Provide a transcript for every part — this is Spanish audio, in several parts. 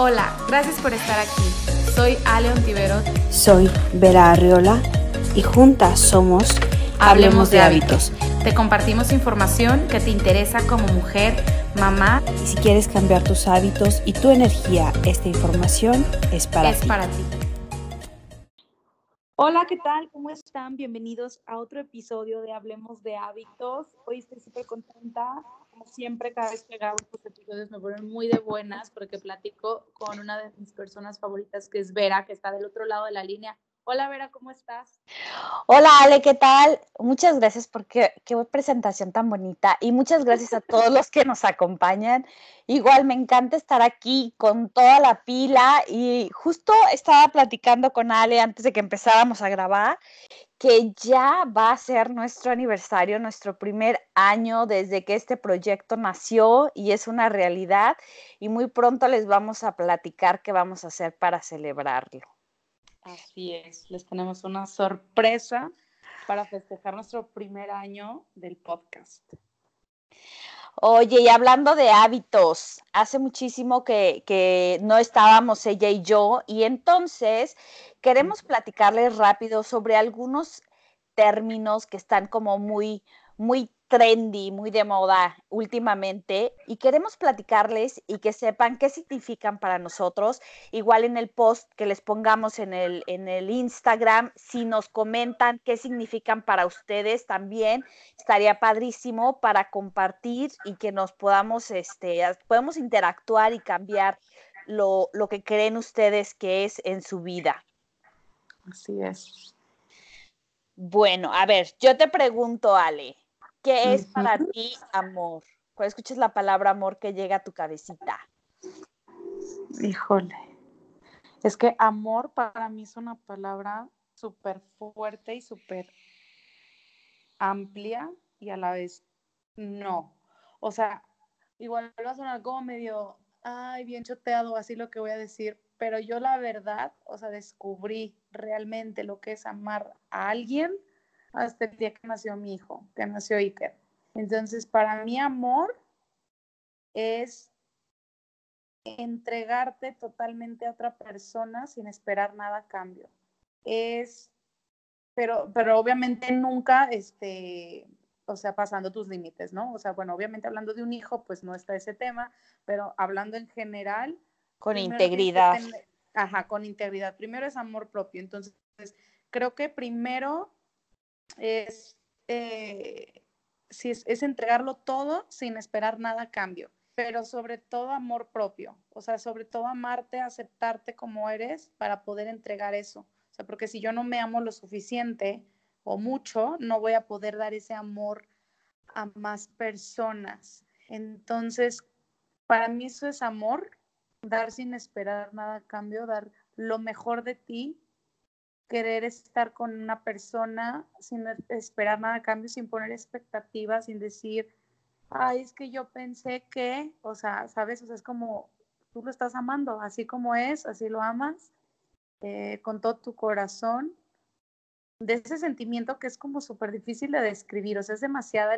Hola, gracias por estar aquí. Soy Ale Ontiveros. Soy Vera Arriola y juntas somos Hablemos, de, hábitos. Te compartimos información que te interesa como mujer, mamá. Y si quieres cambiar tus hábitos y tu energía, esta información es para es ti. para ti. Hola, ¿qué tal? ¿Cómo están? Bienvenidos a otro episodio de Hablemos de Hábitos. Hoy estoy súper contenta. Como siempre, cada vez que grabo estos episodios me ponen muy de buenas porque platico con una de mis personas favoritas, que es Vera, que está del otro lado de la línea. Hola Vera, ¿cómo estás? Hola Ale, ¿qué tal? Muchas gracias por qué, qué presentación tan bonita y muchas gracias a todos los que nos acompañan. Igual me encanta estar aquí con toda la pila y justo estaba platicando con Ale antes de que empezáramos a grabar que ya va a ser nuestro aniversario, nuestro primer año desde que este proyecto nació y es una realidad y muy pronto les vamos a platicar qué vamos a hacer para celebrarlo. Así es, les tenemos una sorpresa para festejar nuestro primer año del podcast. Oye, y hablando de hábitos, hace muchísimo que, que, no estábamos ella y yo, y entonces queremos platicarles rápido sobre algunos términos que están como muy, muy trendy, muy de moda últimamente y queremos platicarles y que sepan qué significan para nosotros. Igual en el post que les pongamos en el, en el Instagram, si nos comentan qué significan para ustedes también, estaría padrísimo para compartir y que nos podamos, este, podemos interactuar y cambiar lo, lo que creen ustedes que es en su vida. Así es. Bueno, a ver, yo te pregunto, Ale, ¿Qué es para ti amor? Cuando escuches la palabra amor que llega a tu cabecita. Híjole. Es que amor para mí es una palabra súper fuerte y súper amplia y a la vez no. O sea, igual va a sonar como medio, ay, bien choteado, así lo que voy a decir, pero yo la verdad, o sea, descubrí realmente lo que es amar a alguien hasta el día que nació mi hijo, que nació Iker. Entonces, para mí amor es entregarte totalmente a otra persona sin esperar nada a cambio. Es, pero, pero obviamente nunca, este, o sea, pasando tus límites, ¿no? O sea, bueno, obviamente hablando de un hijo, pues no está ese tema, pero hablando en general. Con integridad. ajá, con integridad. Primero es amor propio. Entonces, creo que primero es, eh, es, entregarlo todo sin esperar nada a cambio, pero sobre todo amor propio, o sea, sobre todo amarte, aceptarte como eres para poder entregar eso. O sea, porque si yo no me amo lo suficiente o mucho, no voy a poder dar ese amor a más personas. Entonces, para mí eso es amor, dar sin esperar nada a cambio, dar lo mejor de ti querer estar con una persona sin esperar nada a cambio, sin poner expectativas, sin decir, ay, es que yo pensé que, o sea, ¿sabes? O sea, es como tú lo estás amando, así como es, así lo amas, eh, con todo tu corazón, de ese sentimiento que es como súper difícil de describir, o sea, es demasiado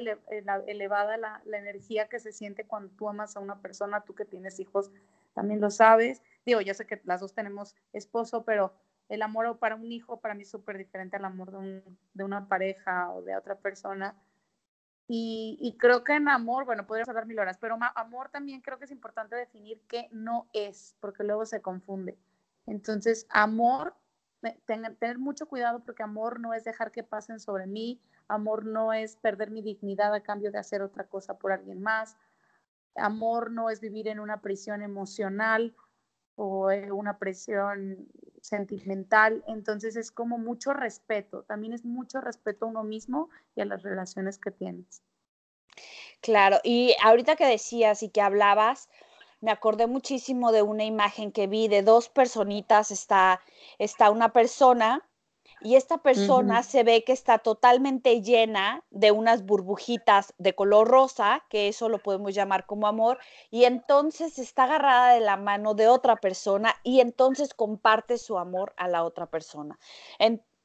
elevada la, la energía que se siente cuando tú amas a una persona, tú que tienes hijos, también lo sabes. Digo, yo sé que las dos tenemos esposo, pero el amor para un hijo para mí es súper diferente al amor de, una pareja o de otra persona. Y, creo que en amor, bueno, podrías hablar mil horas, pero amor también creo que es importante definir qué no es, porque luego se confunde. Entonces, amor, tener mucho cuidado porque amor no es dejar que pasen sobre mí, amor no es perder mi dignidad a cambio de hacer otra cosa por alguien más, amor no es vivir en una prisión emocional o una presión sentimental, entonces es como mucho respeto, también es mucho respeto a uno mismo y a las relaciones que tienes. Claro, y ahorita que decías y que hablabas, me acordé muchísimo de una imagen que vi de dos personitas, está, está una persona y esta persona se ve que está totalmente llena de unas burbujitas de color rosa, que eso lo podemos llamar como amor, y entonces está agarrada de la mano de otra persona y entonces comparte su amor a la otra persona.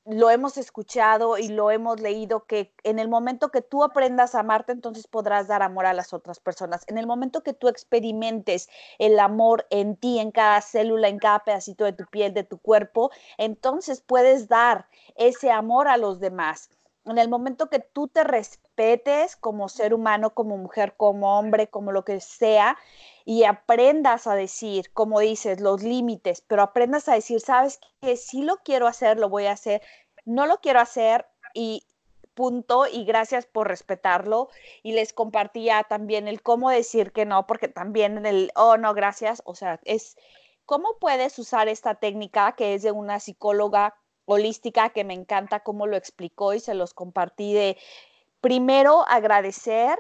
Lo hemos escuchado y lo hemos leído que en el momento que tú aprendas a amarte, entonces podrás dar amor a las otras personas. En el momento que tú experimentes el amor en ti, en cada célula, en cada pedacito de tu piel, de tu cuerpo, entonces puedes dar ese amor a los demás. En el momento que tú te respetes como ser humano, como mujer, como hombre, como lo que sea, y aprendas a decir, como dices, los límites, pero aprendas a decir, sabes que si lo quiero hacer, lo voy a hacer, no lo quiero hacer y punto y gracias por respetarlo. Y les compartía también el cómo decir que no, porque también en el, oh no, gracias, o sea, es cómo puedes usar esta técnica que es de una psicóloga holística que me encanta cómo lo explicó y se los compartí de primero agradecer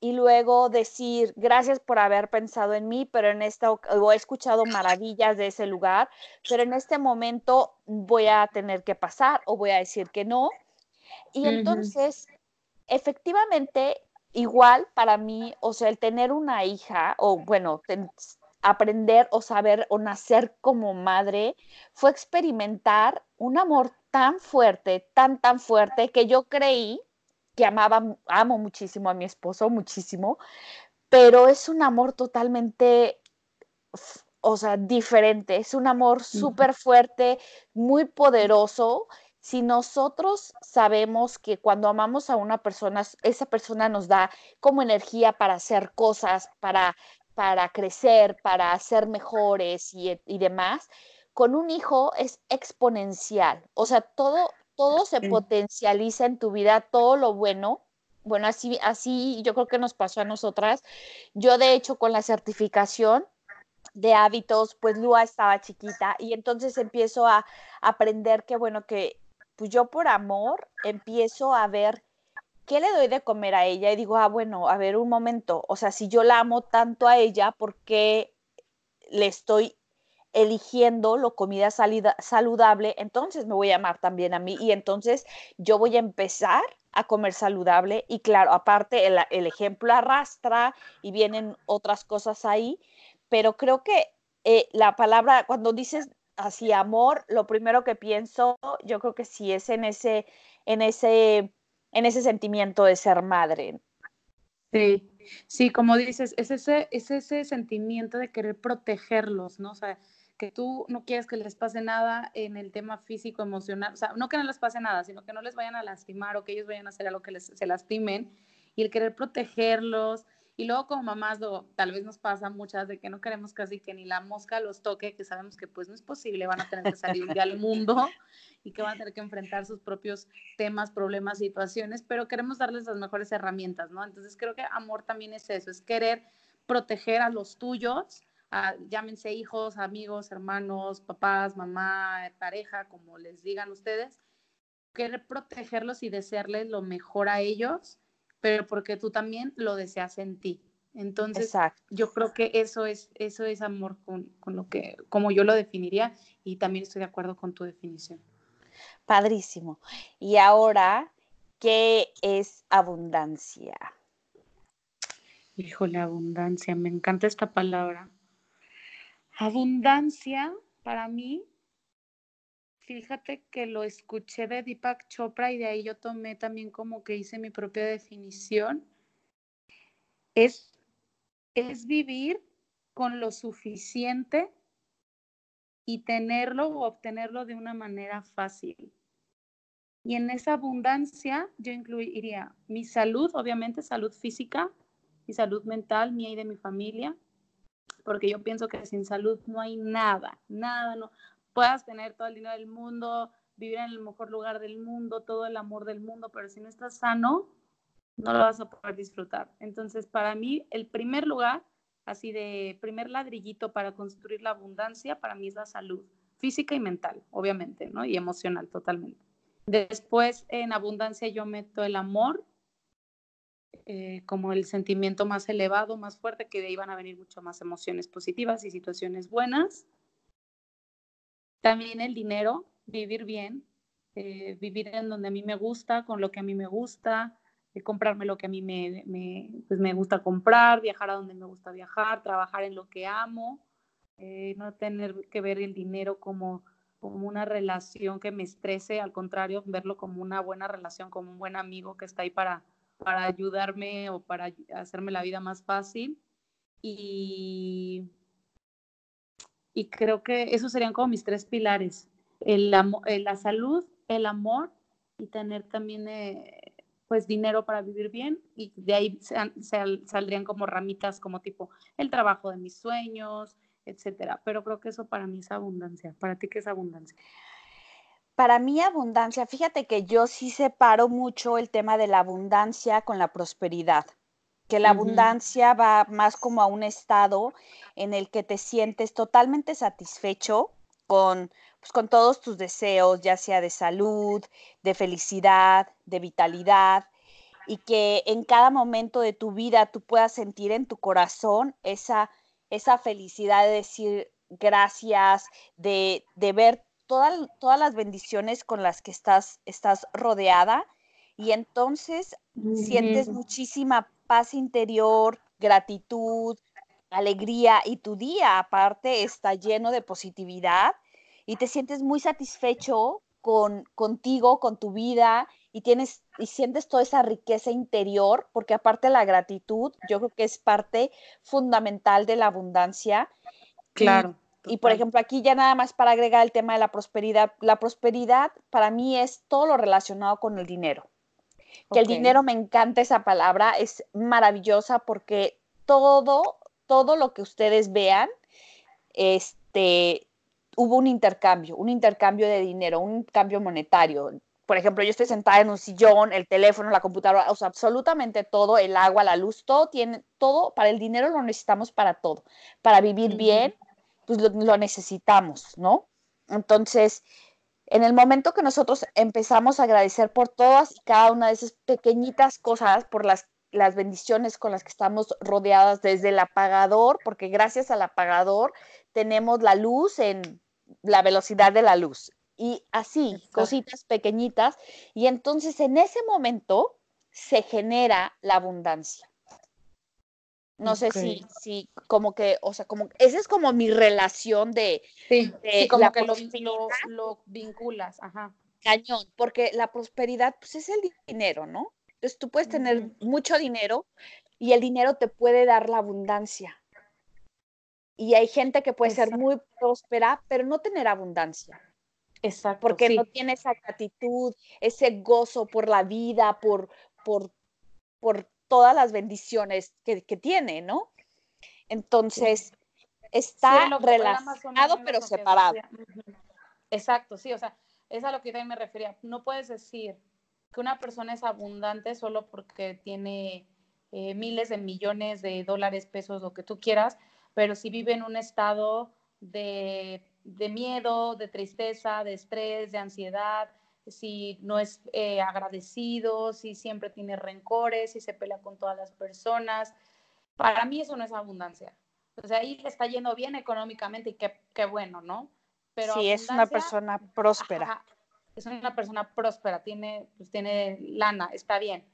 y luego decir gracias por haber pensado en mí, pero en esta o he escuchado maravillas de ese lugar, pero en este momento voy a tener que pasar o voy a decir que no. Y entonces, efectivamente, igual para mí, o sea, el tener una hija o bueno, aprender o saber o nacer como madre fue experimentar un amor tan fuerte, tan, tan fuerte que yo creí que amaba, amo muchísimo a mi esposo, muchísimo, pero es un amor totalmente, o sea, diferente, es un amor súper fuerte, muy poderoso. Si nosotros sabemos que cuando amamos a una persona, esa persona nos da como energía para hacer cosas, para, para crecer, para ser mejores y, y demás, con un hijo es exponencial. O sea, todo, todo se potencializa en tu vida, todo lo bueno. Bueno, así, así yo creo que nos pasó a nosotras. Yo, de hecho, con la certificación de hábitos, pues Lua estaba chiquita y entonces empiezo a aprender que, bueno, que pues yo por amor empiezo a ver qué le doy de comer a ella y digo, ah, bueno, a ver un momento, o sea, si yo la amo tanto a ella, ¿por qué le estoy eligiendo lo comida saludable, entonces me voy a amar también a mí y entonces yo voy a empezar a comer saludable y claro, aparte el, ejemplo arrastra y vienen otras cosas ahí, pero creo que eh, la palabra, cuando dices así amor, lo primero que pienso, yo creo que sí es en ese, en ese, en ese sentimiento de ser madre. Sí, sí, como dices, es ese, es ese sentimiento de querer protegerlos, ¿no? O sea, que tú no quieres que les pase nada en el tema físico, emocional, o sea, no que no les pase nada, sino que no les vayan a lastimar o que ellos vayan a hacer algo que les, se lastimen y el querer protegerlos. Y luego como mamás, tal vez nos pasa muchas de que no queremos casi que ni la mosca los toque, que sabemos que pues no es posible, van a tener que salir ya al mundo y que van a tener que enfrentar sus propios temas, problemas, situaciones, pero queremos darles las mejores herramientas, ¿no? Entonces creo que amor también es eso, es querer proteger a los tuyos, llámense hijos, amigos, hermanos, papás, mamá, pareja, como les digan ustedes, querer protegerlos y desearles lo mejor a ellos, pero porque tú también lo deseas en ti. Entonces, yo creo que eso es, eso es amor con, con, lo que, como yo lo definiría, y también estoy de acuerdo con tu definición. Padrísimo. Y ahora, ¿qué es abundancia? Híjole, abundancia, me encanta esta palabra. Abundancia, para mí, fíjate que lo escuché de Deepak Chopra y de ahí yo tomé también como que hice mi propia definición. Es, es vivir con lo suficiente y tenerlo o obtenerlo de una manera fácil. Y en esa abundancia yo incluiría mi salud, obviamente salud física, mi salud mental, mía y de mi familia, porque yo pienso que sin salud no hay nada, nada, no. Puedas tener todo el dinero del mundo, vivir en el mejor lugar del mundo, todo el amor del mundo, pero si no estás sano, no lo vas a poder disfrutar. Entonces, para mí, el primer lugar, así de primer ladrillito para construir la abundancia, para mí es la salud física y mental, obviamente, ¿no? Y emocional totalmente. Después, en abundancia, yo meto el amor, eh, como el sentimiento más elevado, más fuerte, que de ahí van a venir mucho más emociones positivas y situaciones buenas. También el dinero, vivir bien, eh, vivir en donde a mí me gusta, con lo que a mí me gusta, eh, comprarme lo que a mí me, me, pues me gusta comprar, viajar a donde me gusta viajar, trabajar en lo que amo, no tener que ver el dinero como como una relación que me estrese, al contrario, verlo como una buena relación, como un buen amigo que está ahí para, para ayudarme o para hacerme la vida más fácil. Y, y creo que esos serían como mis tres pilares, el, eh, la salud, el amor y tener también eh, pues dinero para vivir bien y de ahí saldrían como ramitas como tipo el trabajo de mis sueños, etcétera. Pero creo que eso para mí es abundancia. ¿Para ti qué es abundancia? Para mí abundancia, fíjate que yo sí separo mucho el tema de la abundancia con la prosperidad, que la abundancia va más como a un estado en el que te sientes totalmente satisfecho con, pues, con todos tus deseos, ya sea de salud, de felicidad, de vitalidad, y que en cada momento de tu vida tú puedas sentir en tu corazón esa esa felicidad de decir gracias, de, ver todas las bendiciones con las que estás, estás rodeada y entonces sientes muchísima paz interior, gratitud, alegría y tu día aparte está lleno de positividad y te sientes muy satisfecho con contigo, con tu vida y tienes y sientes toda esa riqueza interior, porque aparte la gratitud, yo creo que es parte fundamental de la abundancia. Claro. Y, por ejemplo, aquí ya nada más para agregar el tema de la prosperidad, la prosperidad para mí es todo lo relacionado con el dinero. Que el dinero me encanta esa palabra, es maravillosa porque todo todo lo que ustedes vean este hubo un intercambio, un intercambio de dinero, un cambio monetario por ejemplo, yo estoy sentada en un sillón, el teléfono, la computadora, o sea, absolutamente todo, el agua, la luz, todo tiene, todo, para el dinero lo necesitamos para todo. Para vivir bien, pues lo, lo, necesitamos, ¿no? Entonces, en el momento que nosotros empezamos a agradecer por todas y cada una de esas pequeñitas cosas, por las, las bendiciones con las que estamos rodeadas desde el apagador, porque gracias al apagador tenemos la luz en la velocidad de la luz y así, cositas pequeñitas, y entonces en ese momento se genera la abundancia. No sé si, si, como que, o sea, como, esa es como mi relación de... Sí, como que lo, lo, vinculas, ajá. Cañón, porque la prosperidad, pues es el dinero, ¿no? Entonces tú puedes tener mucho dinero y el dinero te puede dar la abundancia. Y hay gente que puede ser muy próspera, pero no tener abundancia. Exacto. Porque no tiene esa gratitud, ese gozo por la vida, por, por, por todas las bendiciones que, tiene, ¿no? Entonces, está relacionado pero separado. Exacto, sí, o sea, es a lo que yo también me refería. No puedes decir que una persona es abundante solo porque tiene eh, miles de millones de dólares, pesos, lo que tú quieras, pero si vive en un estado de de miedo, de tristeza, de estrés, de ansiedad, si no es eh, agradecido, si siempre tiene rencores, si se pelea con todas las personas. Para mí eso no es abundancia. O sea, ahí le está yendo bien económicamente y qué, bueno, ¿no? Pero sí, es una persona próspera. es una persona próspera, tiene, pues tiene lana, está bien.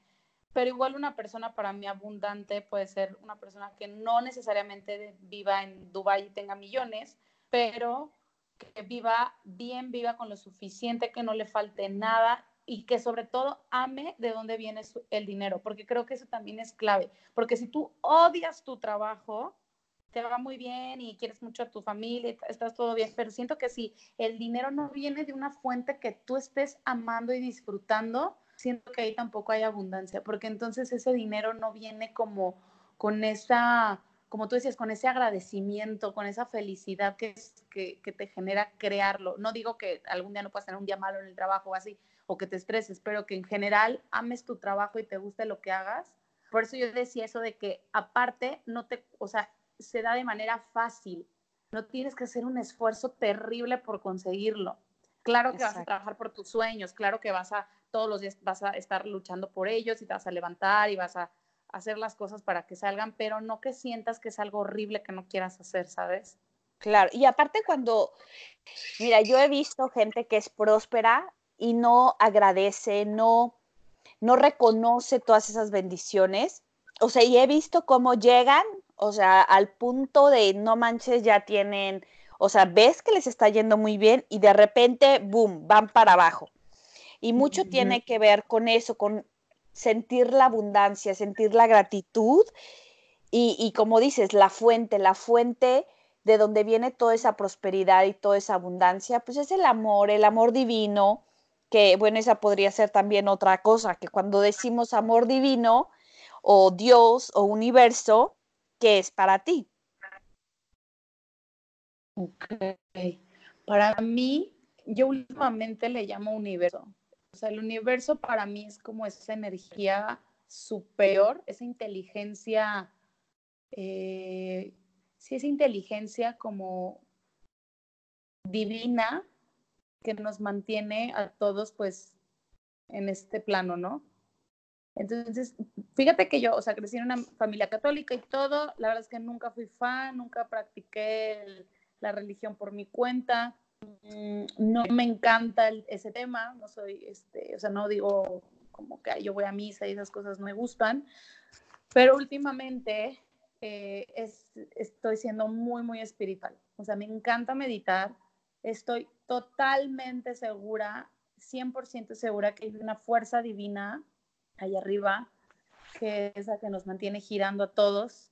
Pero igual una persona para mí abundante puede ser una persona que no necesariamente viva en Dubái y tenga millones, pero que viva bien, viva con lo suficiente, que no le falte nada y que sobre todo ame de dónde viene el dinero, porque creo que eso también es clave, porque si tú odias tu trabajo, te va muy bien y quieres mucho a tu familia, estás todo bien, pero siento que si el dinero no viene de una fuente que tú estés amando y disfrutando, siento que ahí tampoco hay abundancia, porque entonces ese dinero no viene como con esa como tú decías, con ese agradecimiento, con esa felicidad que, que, te genera crearlo. No digo que algún día no puedas tener un día malo en el trabajo o así, o que te estreses, pero que en general ames tu trabajo y te guste lo que hagas. Por eso yo decía eso de que aparte no te, o sea, se da de manera fácil. No tienes que hacer un esfuerzo terrible por conseguirlo. Claro que vas a trabajar por tus sueños, claro que vas a todos los días vas a estar luchando por ellos y te vas a levantar y vas a hacer las cosas para que salgan, pero no que sientas que es algo horrible que no quieras hacer, ¿sabes? Claro, y aparte cuando, mira, yo he visto gente que es próspera y no agradece, no, no reconoce todas esas bendiciones. O sea, y he visto cómo llegan, o sea, al punto de no manches, ya tienen O sea, ves que les está yendo muy bien y de repente, boom, van para abajo. Y mucho tiene que ver con eso, con sentir la abundancia, sentir la gratitud y, como dices, la fuente, la fuente de donde viene toda esa prosperidad y toda esa abundancia, pues es el amor, el amor divino, que bueno, esa podría ser también otra cosa, que cuando decimos amor divino o Dios o universo, ¿qué es para ti? Para mí, yo últimamente le llamo universo. O sea, el universo para mí es como esa energía superior, esa inteligencia, eh, sí, esa inteligencia como divina que nos mantiene a todos pues en este plano, ¿no? Entonces, fíjate que yo, o sea, crecí en una familia católica y todo, la verdad es que nunca fui fan, nunca practiqué la religión por mi cuenta, no me encanta ese tema, no soy, este, o sea, no digo como que yo voy a misa y esas cosas no me gustan, pero últimamente eh, estoy siendo muy, muy espiritual, o sea, me encanta meditar, estoy totalmente segura, 100% segura que hay una fuerza divina allá arriba, que es la que nos mantiene girando a todos,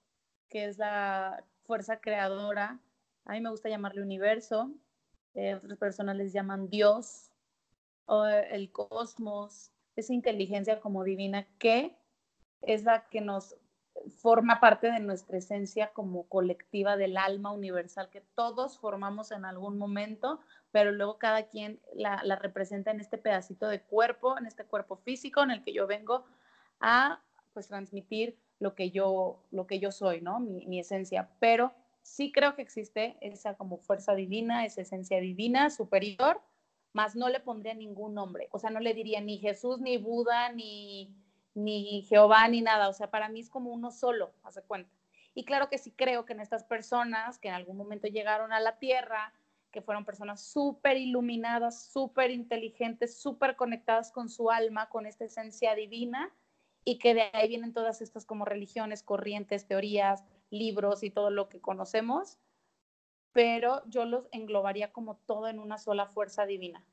que es la fuerza creadora. A mí me gusta llamarle universo, eh, otras personas les llaman Dios o el cosmos, esa inteligencia como divina que es la que nos forma parte de nuestra esencia como colectiva del alma universal que todos formamos en algún momento, pero luego cada quien la, representa en este pedacito de cuerpo, en este cuerpo físico en el que yo vengo a pues transmitir lo que yo, lo que yo soy, ¿no? Mi, mi esencia, pero sí creo que existe esa como fuerza divina, esa esencia divina superior, más no le pondría ningún nombre, o sea, no le diría ni Jesús, ni Buda, ni ni Jehová, ni nada. O sea, para mí es como uno solo, hace cuenta. Y claro que sí creo que en estas personas que en algún momento llegaron a la tierra, que fueron personas súper iluminadas, súper inteligentes, súper conectadas con su alma, con esta esencia divina, y que de ahí vienen todas estas como religiones, corrientes, teorías, libros y todo lo que conocemos, pero yo los englobaría como todo en una sola fuerza divina.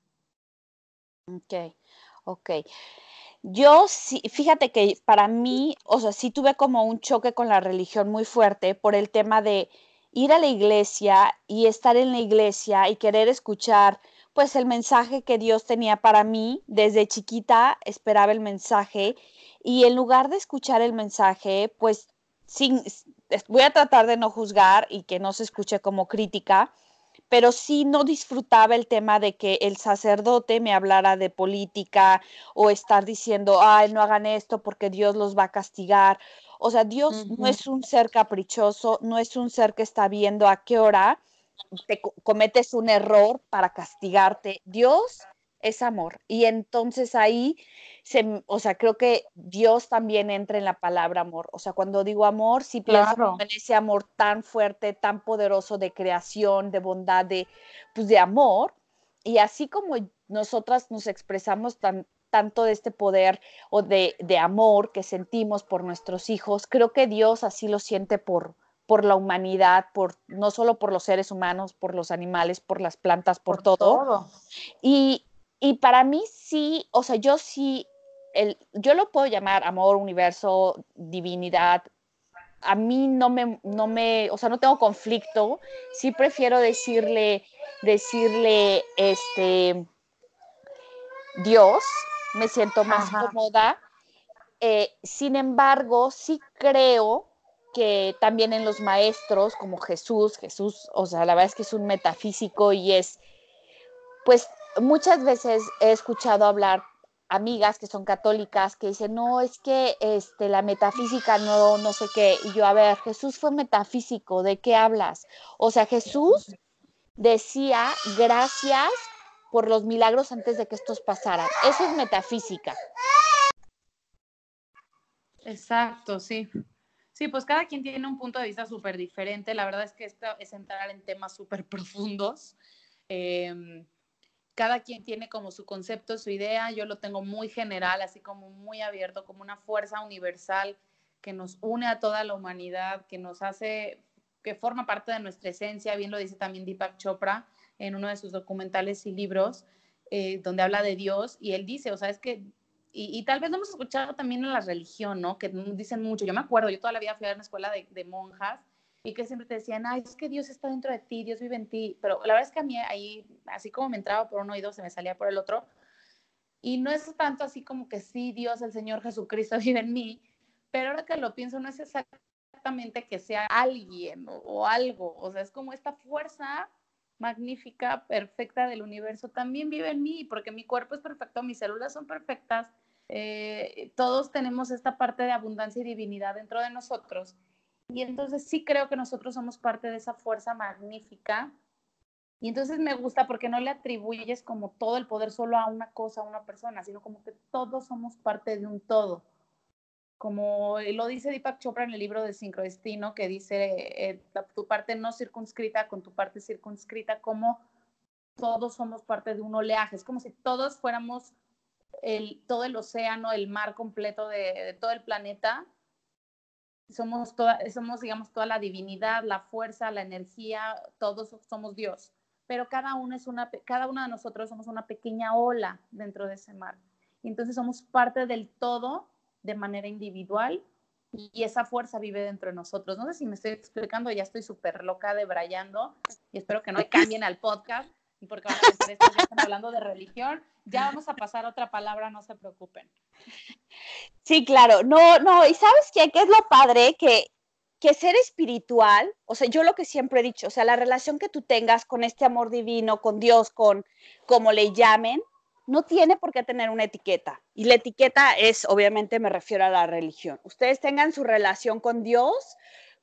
Ok, ok. Yo sí, fíjate que para mí, o sea, sí tuve como un choque con la religión muy fuerte por el tema de ir a la iglesia y estar en la iglesia y querer escuchar pues el mensaje que Dios tenía para mí. Desde chiquita esperaba el mensaje y en lugar de escuchar el mensaje, pues sin, voy a tratar de no juzgar y que no se escuche como crítica, pero sí no disfrutaba el tema de que el sacerdote me hablara de política o estar diciendo, ay, no hagan esto porque Dios los va a castigar. O sea, Dios no es un ser caprichoso, no es un ser que está viendo a qué hora te cometes un error para castigarte. Dios es amor. Y entonces ahí, se, o sea, creo que Dios también entra en la palabra amor. O sea, cuando digo amor, sí pienso en ese amor tan fuerte, tan poderoso de creación, de bondad, de, pues, de amor. Y así como nosotras nos expresamos tan, tanto de este poder o de, de, amor que sentimos por nuestros hijos, creo que Dios así lo siente por, por la humanidad, por no solo por los seres humanos, por los animales, por las plantas, por, todo. todo. Y, y para mí sí, o sea, yo sí, el, yo lo puedo llamar amor, universo, divinidad. A mí no me, no me, o sea, no tengo conflicto. Sí prefiero decirle, decirle, este, Dios, me siento más cómoda. Eh, sin embargo, sí creo que también en los maestros como Jesús, Jesús, o sea, la verdad es que es un metafísico y es, pues muchas veces he escuchado hablar amigas que son católicas que dicen, no, es que este, la metafísica no, no sé qué. Y yo, a ver, Jesús fue metafísico, ¿de qué hablas? O sea, Jesús decía, gracias por los milagros antes de que estos pasaran. Eso es metafísica. Exacto, sí. Sí, pues cada quien tiene un punto de vista súper diferente. La verdad es que esto es entrar en temas súper profundos. Eh, cada quien tiene como su concepto, su idea, yo lo tengo muy general, así como muy abierto, como una fuerza universal que nos une a toda la humanidad, que nos hace que forma parte de nuestra esencia, bien lo dice también Deepak Chopra en uno de sus documentales y libros, eh, donde habla de Dios, y él dice, o sea, es que, y, tal vez lo hemos escuchado también en la religión, ¿no? Que dicen mucho, yo me acuerdo, yo toda la vida fui a una escuela de, de monjas, y que siempre te decían, ay, es que Dios está dentro de ti, Dios vive en ti, pero la verdad es que a mí ahí, así como me entraba por un oído, se me salía por el otro, y no es tanto así como que sí, Dios, el Señor Jesucristo vive en mí, pero ahora que lo pienso, no es exactamente que sea alguien o, algo, o sea, es como esta fuerza magnífica, perfecta del universo, también vive en mí, porque mi cuerpo es perfecto, mis células son perfectas, eh, todos tenemos esta parte de abundancia y divinidad dentro de nosotros. Y entonces sí creo que nosotros somos parte de esa fuerza magnífica y entonces me gusta porque no le atribuyes como todo el poder solo a una cosa, a una persona, sino como que todos somos parte de un todo. Como lo dice Deepak Chopra en el libro de Sincrodestino, que dice eh, tu parte no circunscrita con tu parte circunscrita, como todos somos parte de un oleaje. Es como si todos fuéramos el, todo el océano, el mar completo de todo el planeta. Somos, toda, somos, digamos, toda la divinidad, la fuerza, la energía, todos somos Dios pero cada uno, es una, cada uno de nosotros somos una pequeña ola dentro de ese mar. Y entonces somos parte del todo de manera individual y esa fuerza vive dentro de nosotros. No sé si me estoy explicando, ya estoy súper loca de brayando y espero que no cambien al podcast porque van a pensar están hablando de religión. Ya vamos a pasar a otra palabra, no se preocupen. Sí, claro. No, no, y sabes qué, qué es lo padre que que ser espiritual, o sea, yo lo que siempre he dicho, o sea, la relación que tú tengas con este amor divino, con Dios, con como le llamen, no tiene por qué tener una etiqueta. Y la etiqueta es, obviamente me refiero a la religión. Ustedes tengan su relación con Dios,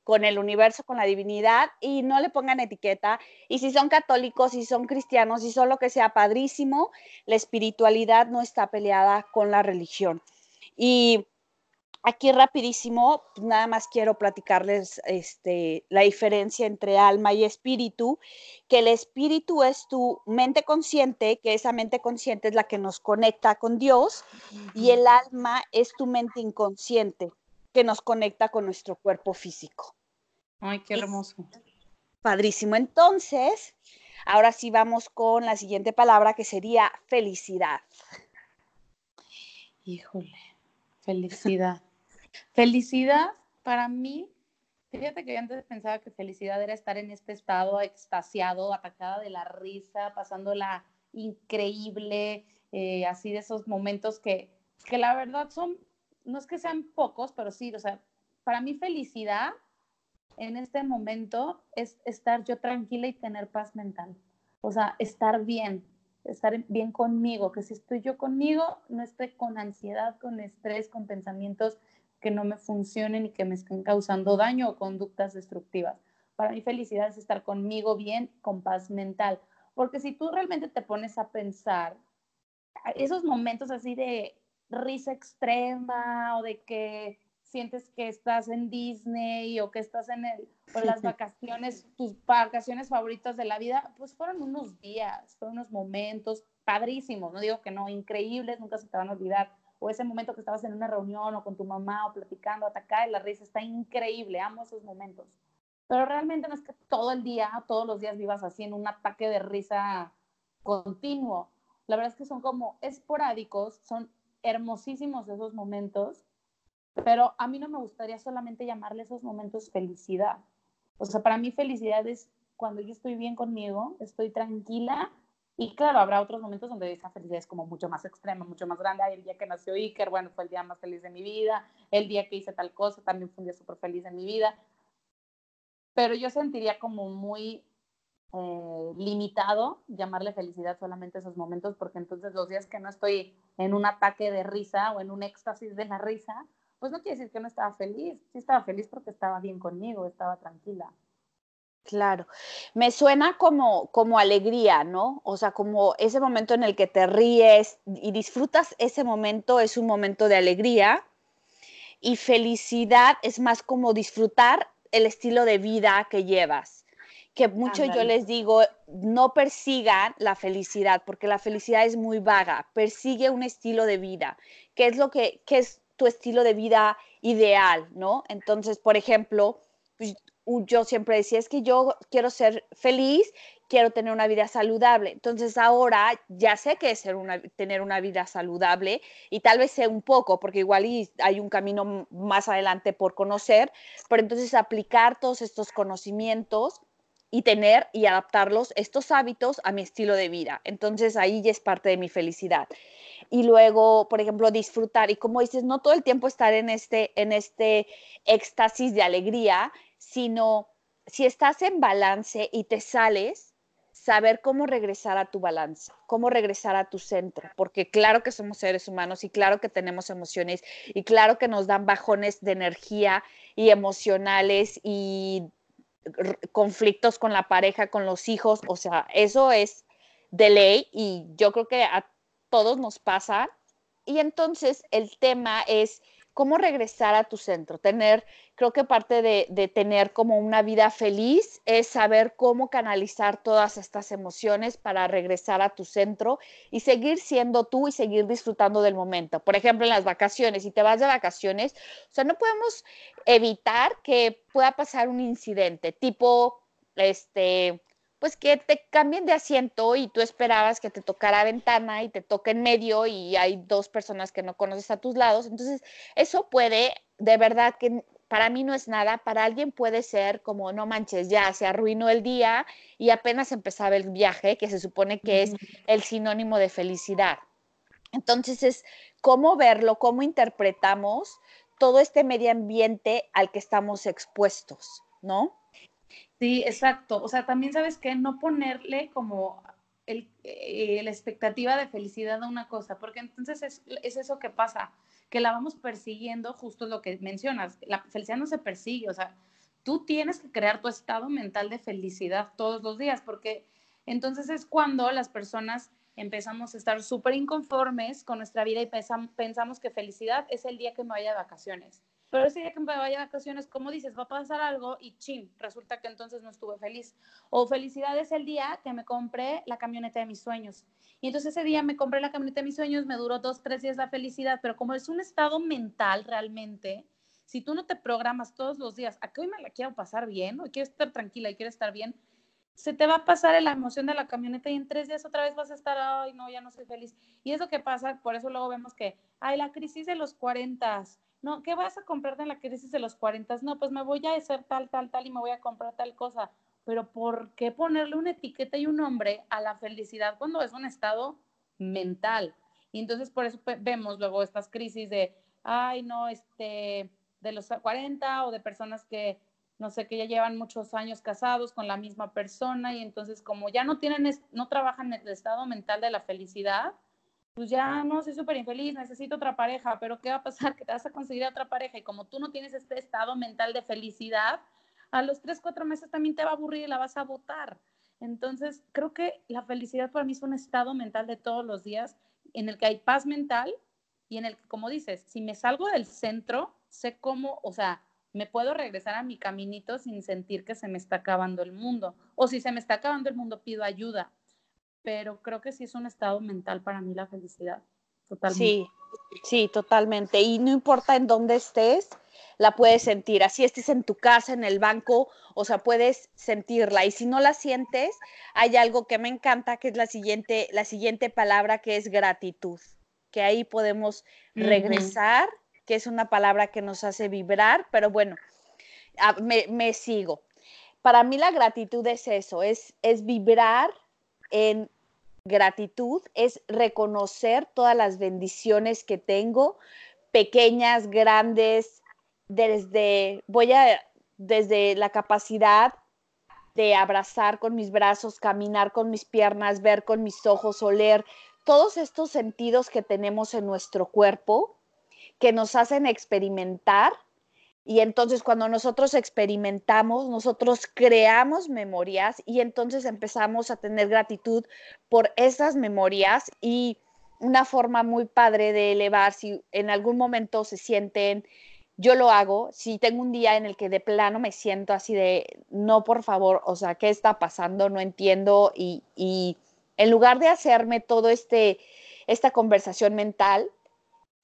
con el universo, con la divinidad y no le pongan etiqueta. Y si son católicos, si son cristianos, si son lo que sea, padrísimo, la espiritualidad no está peleada con la religión. Y Aquí rapidísimo, pues, nada más quiero platicarles este, la diferencia entre alma y espíritu, que el espíritu es tu mente consciente, que esa mente consciente es la que nos conecta con Dios, y el alma es tu mente inconsciente, que nos conecta con nuestro cuerpo físico. Ay, qué hermoso. padrísimo. Entonces, ahora sí vamos con la siguiente palabra que sería felicidad. Híjole, felicidad. Felicidad para mí, fíjate que yo antes pensaba que felicidad era estar en este estado extasiado, atacada de la risa, pasándola increíble, eh, así de esos momentos que, que la verdad son, no es que sean pocos, pero sí, o sea, para mí felicidad en este momento es estar yo tranquila y tener paz mental. O sea, estar bien, estar bien conmigo, que si estoy yo conmigo, no esté con ansiedad, con estrés, con pensamientos que no me funcionen y que me estén causando daño o conductas destructivas. Para mí felicidad es estar conmigo bien, con paz mental, porque si tú realmente te pones a pensar esos momentos así de risa extrema o de que sientes que estás en Disney o que estás en el, las vacaciones, tus vacaciones favoritas de la vida, pues fueron unos días, fueron unos momentos padrísimos, no digo que no, increíbles, nunca se te van a olvidar, o ese momento que estabas en una reunión o con tu mamá o platicando, atacar la risa, está increíble, amo esos momentos. Pero realmente no es que todo el día, todos los días vivas así en un ataque de risa continuo. La verdad es que son como esporádicos, son hermosísimos esos momentos, pero a mí no me gustaría solamente llamarle esos momentos felicidad. O sea, para mí felicidad es cuando yo estoy bien conmigo, estoy tranquila y claro, habrá otros momentos donde esa felicidad es como mucho más extrema, mucho más grande. el día que nació Iker, bueno, fue el día más feliz de mi vida. El día que hice tal cosa también fue un día súper feliz de mi vida. Pero yo sentiría como muy eh, limitado llamarle felicidad solamente esos momentos, porque entonces los días que no estoy en un ataque de risa o en un éxtasis de la risa, pues no quiere decir que no estaba feliz. Sí estaba feliz porque estaba bien conmigo, estaba tranquila. Claro, me suena como, como alegría, ¿no? O sea, como ese momento en el que te ríes y disfrutas ese momento es un momento de alegría y felicidad es más como disfrutar el estilo de vida que llevas. Que mucho yo les digo, no persigan la felicidad, porque la felicidad es muy vaga, persigue un estilo de vida. ¿Qué es lo que qué es tu estilo de vida ideal, no? Entonces, por ejemplo, pues, yo siempre decía, es que yo quiero ser feliz, quiero tener una vida saludable. Entonces ahora ya sé que es ser una, tener una vida saludable y tal vez sé un poco, porque igual hay un camino más adelante por conocer, pero entonces aplicar todos estos conocimientos y tener y adaptarlos, estos hábitos, a mi estilo de vida. Entonces ahí ya es parte de mi felicidad. Y luego, por ejemplo, disfrutar y como dices, no todo el tiempo estar en este, en este éxtasis de alegría, sino si estás en balance y te sales, saber cómo regresar a tu balance, cómo regresar a tu centro, porque claro que somos seres humanos y claro que tenemos emociones y claro que nos dan bajones de energía y emocionales y conflictos con la pareja, con los hijos, o sea, eso es de ley y yo creo que a todos nos pasa. Y entonces el tema es cómo regresar a tu centro, tener, creo que parte de, tener como una vida feliz es saber cómo canalizar todas estas emociones para regresar a tu centro y seguir siendo tú y seguir disfrutando del momento. Por ejemplo, en las vacaciones, si te vas de vacaciones, o sea, no podemos evitar que pueda pasar un incidente tipo, este, pues que te cambien de asiento y tú esperabas que te tocara ventana y te toque en medio y hay dos personas que no conoces a tus lados. Entonces, eso puede, de verdad que para mí no es nada, para alguien puede ser como, no manches, ya se arruinó el día y apenas empezaba el viaje, que se supone que es el sinónimo de felicidad. Entonces es cómo verlo, cómo interpretamos todo este medio ambiente al que estamos expuestos, ¿no? Sí, exacto. O sea, también sabes que no ponerle como el, eh, la expectativa de felicidad a una cosa, porque entonces es, es, eso que pasa, que la vamos persiguiendo, justo lo que mencionas. La felicidad no se persigue, o sea, tú tienes que crear tu estado mental de felicidad todos los días, porque entonces es cuando las personas empezamos a estar súper inconformes con nuestra vida y pensamos que felicidad es el día que me vaya de vacaciones pero ese día que me vaya de vacaciones, como dices, va a pasar algo y chin, resulta que entonces no estuve feliz. O felicidad es el día que me compré la camioneta de mis sueños. Y entonces ese día me compré la camioneta de mis sueños, me duró dos, tres días la felicidad, pero como es un estado mental realmente, si tú no te programas todos los días, a que hoy me la quiero pasar bien, hoy quiero estar tranquila y quiero estar bien, se te va a pasar la emoción de la camioneta y en tres días otra vez vas a estar, ay, no, ya no soy feliz. Y es lo que pasa, por eso luego vemos que, ay, la crisis de los 40, no, ¿qué vas a comprarte en la crisis de los 40? No, pues me voy a hacer tal, tal, tal y me voy a comprar tal cosa. Pero ¿por qué ponerle una etiqueta y un nombre a la felicidad cuando es un estado mental? Y entonces por eso vemos luego estas crisis de, ay, no, este, de los 40 o de personas que, no sé, que ya llevan muchos años casados con la misma persona y entonces como ya no tienen, no trabajan el estado mental de la felicidad, pues ya no, soy súper infeliz, necesito otra pareja, pero ¿qué va a pasar? Que te vas a conseguir otra pareja y como tú no tienes este estado mental de felicidad, a los tres, cuatro meses también te va a aburrir y la vas a votar. Entonces, creo que la felicidad para mí es un estado mental de todos los días en el que hay paz mental y en el que, como dices, si me salgo del centro, sé cómo, o sea, me puedo regresar a mi caminito sin sentir que se me está acabando el mundo. O si se me está acabando el mundo, pido ayuda pero creo que sí es un estado mental para mí la felicidad. Totalmente. Sí, sí, totalmente. Y no importa en dónde estés, la puedes sentir. Así estés en tu casa, en el banco, o sea, puedes sentirla. Y si no la sientes, hay algo que me encanta, que es la siguiente, la siguiente palabra, que es gratitud. Que ahí podemos regresar, que es una palabra que nos hace vibrar, pero bueno, me, me sigo. Para mí la gratitud es eso, es, es vibrar en gratitud es reconocer todas las bendiciones que tengo, pequeñas, grandes, desde, voy a, desde la capacidad de abrazar con mis brazos, caminar con mis piernas, ver con mis ojos, oler, todos estos sentidos que tenemos en nuestro cuerpo que nos hacen experimentar y entonces cuando nosotros experimentamos, nosotros creamos memorias y entonces empezamos a tener gratitud por esas memorias y una forma muy padre de elevar, si en algún momento se sienten, yo lo hago, si tengo un día en el que de plano me siento así de, no, por favor, o sea, ¿qué está pasando? No entiendo y, y en lugar de hacerme todo este, esta conversación mental,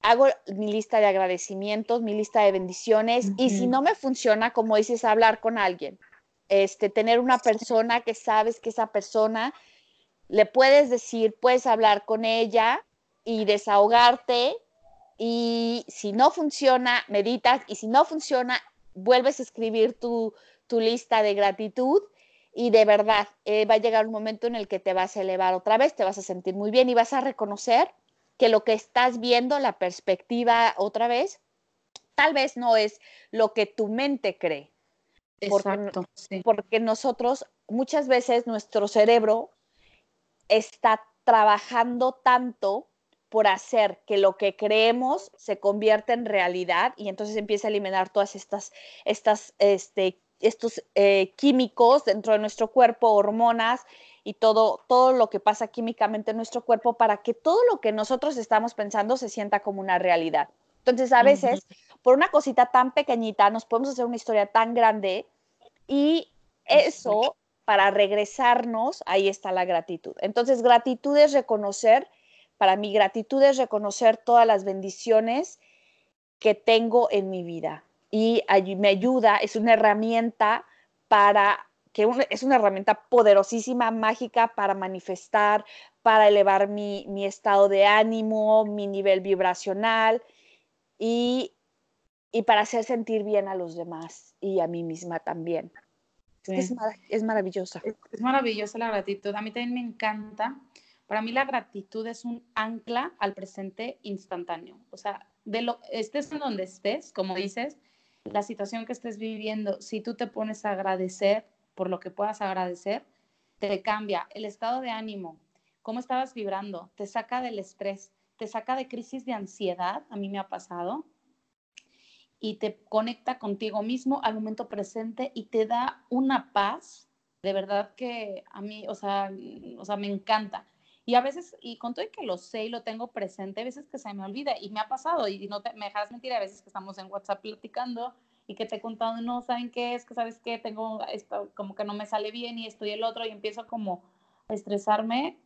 hago mi lista de agradecimientos, mi lista de bendiciones y si no me funciona, como dices, hablar con alguien. Este, tener una persona que sabes que esa persona le puedes decir, puedes hablar con ella y desahogarte y si no funciona, meditas y si no funciona, vuelves a escribir tu, lista de gratitud y de verdad eh, va a llegar un momento en el que te vas a elevar otra vez, te vas a sentir muy bien y vas a reconocer que lo que estás viendo, la perspectiva otra vez, tal vez no es lo que tu mente cree. Exacto, porque nosotros, muchas veces nuestro cerebro está trabajando tanto por hacer que lo que creemos se convierta en realidad y entonces empieza a eliminar todas estas, estas, este, estos eh, químicos dentro de nuestro cuerpo, hormonas y todo, todo lo que pasa químicamente en nuestro cuerpo para que todo lo que nosotros estamos pensando se sienta como una realidad. Entonces, a veces, por una cosita tan pequeñita, nos podemos hacer una historia tan grande y eso, para regresarnos, ahí está la gratitud. Entonces, gratitud es reconocer para mí gratitud es reconocer todas las bendiciones que tengo en mi vida y me ayuda, es una herramienta para que es una herramienta poderosísima, mágica para manifestar, para elevar mi, estado de ánimo, mi nivel vibracional y, para hacer sentir bien a los demás y a mí misma también. Es, es, maravillosa. es maravillosa la gratitud. A mí también me encanta para mí la gratitud es un ancla al presente instantáneo. O sea, de lo estés en donde estés, como dices, la situación que estés viviendo, si tú te pones a agradecer por lo que puedas agradecer, te cambia el estado de ánimo, cómo estabas vibrando, te saca del estrés, te saca de crisis de ansiedad, a mí me ha pasado, y te conecta contigo mismo al momento presente y te da una paz, de verdad que a mí, o sea, o sea me encanta. Y a veces, y con todo y que lo sé y lo tengo presente, a veces que se me olvida y me ha pasado y no te, me dejas mentir, a veces que estamos en WhatsApp platicando y que te he contado, no, ¿saben qué es? Que sabes qué, tengo esto, como que no me sale bien y esto y el otro y empiezo como a estresarme